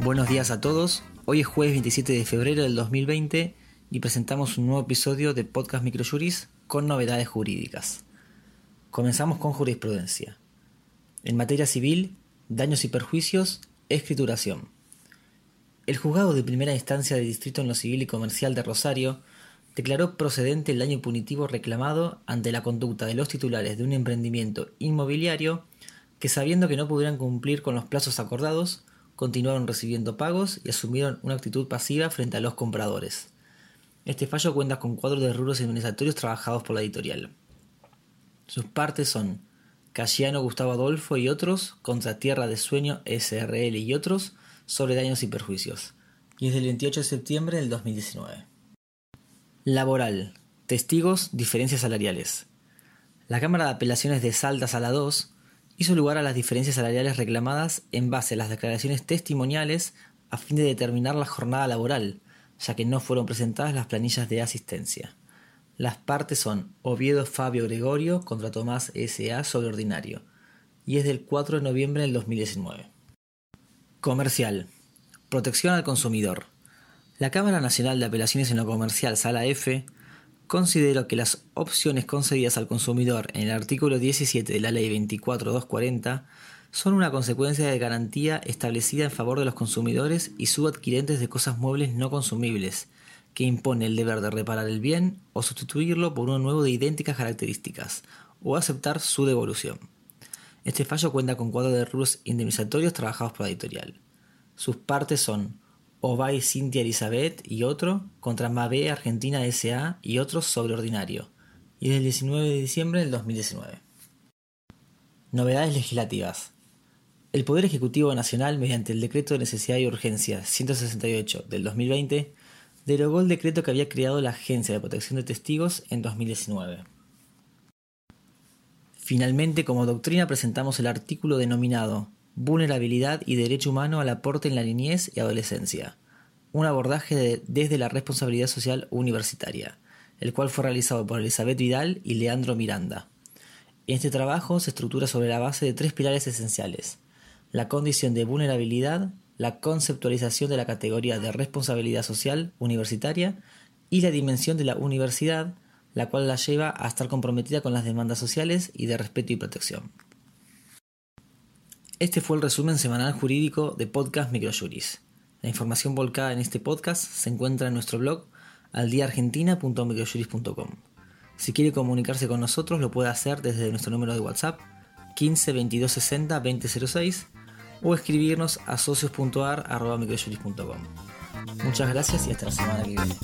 Buenos días a todos. Hoy es jueves 27 de febrero del 2020 y presentamos un nuevo episodio de Podcast Microjuris con novedades jurídicas. Comenzamos con jurisprudencia. En materia civil, daños y perjuicios, escrituración. El juzgado de primera instancia de distrito en lo civil y comercial de Rosario declaró procedente el daño punitivo reclamado ante la conducta de los titulares de un emprendimiento inmobiliario que sabiendo que no pudieran cumplir con los plazos acordados, continuaron recibiendo pagos y asumieron una actitud pasiva frente a los compradores. Este fallo cuenta con cuadros de rubros indemnizatorios trabajados por la editorial. Sus partes son Casiano Gustavo Adolfo y otros contra Tierra de Sueño SRL y otros sobre daños y perjuicios. Y es del 28 de septiembre del 2019. Laboral. Testigos, diferencias salariales. La Cámara de Apelaciones de Salta Sala 2 hizo lugar a las diferencias salariales reclamadas en base a las declaraciones testimoniales a fin de determinar la jornada laboral, ya que no fueron presentadas las planillas de asistencia. Las partes son Oviedo Fabio Gregorio contra Tomás S.A. sobre ordinario, y es del 4 de noviembre del 2019. Comercial. Protección al consumidor. La Cámara Nacional de Apelaciones en lo Comercial, Sala F, consideró que las opciones concedidas al consumidor en el artículo 17 de la Ley 24240 son una consecuencia de garantía establecida en favor de los consumidores y subadquirentes de cosas muebles no consumibles, que impone el deber de reparar el bien o sustituirlo por uno nuevo de idénticas características, o aceptar su devolución. Este fallo cuenta con cuadro de rubros indemnizatorios trabajados por la editorial. Sus partes son Obay Cintia Elizabeth y otro contra Mabe Argentina S.A. y otros sobre ordinario, y del 19 de diciembre del 2019. Novedades legislativas. El Poder Ejecutivo Nacional, mediante el Decreto de Necesidad y Urgencia 168 del 2020, derogó el decreto que había creado la Agencia de Protección de Testigos en 2019. Finalmente, como doctrina presentamos el artículo denominado vulnerabilidad y derecho humano al aporte en la niñez y adolescencia, un abordaje desde la responsabilidad social universitaria, el cual fue realizado por Elizabeth Vidal y Leandro Miranda. Este trabajo se estructura sobre la base de tres pilares esenciales, la condición de vulnerabilidad, la conceptualización de la categoría de responsabilidad social universitaria y la dimensión de la universidad, la cual la lleva a estar comprometida con las demandas sociales y de respeto y protección. Este fue el resumen semanal jurídico de Podcast Microjuris. La información volcada en este podcast se encuentra en nuestro blog aldiargentina.microjuris.com. Si quiere comunicarse con nosotros lo puede hacer desde nuestro número de WhatsApp 15 22 60 2006 o escribirnos a socios.ar.microjuris.com. Muchas gracias y hasta la semana que viene.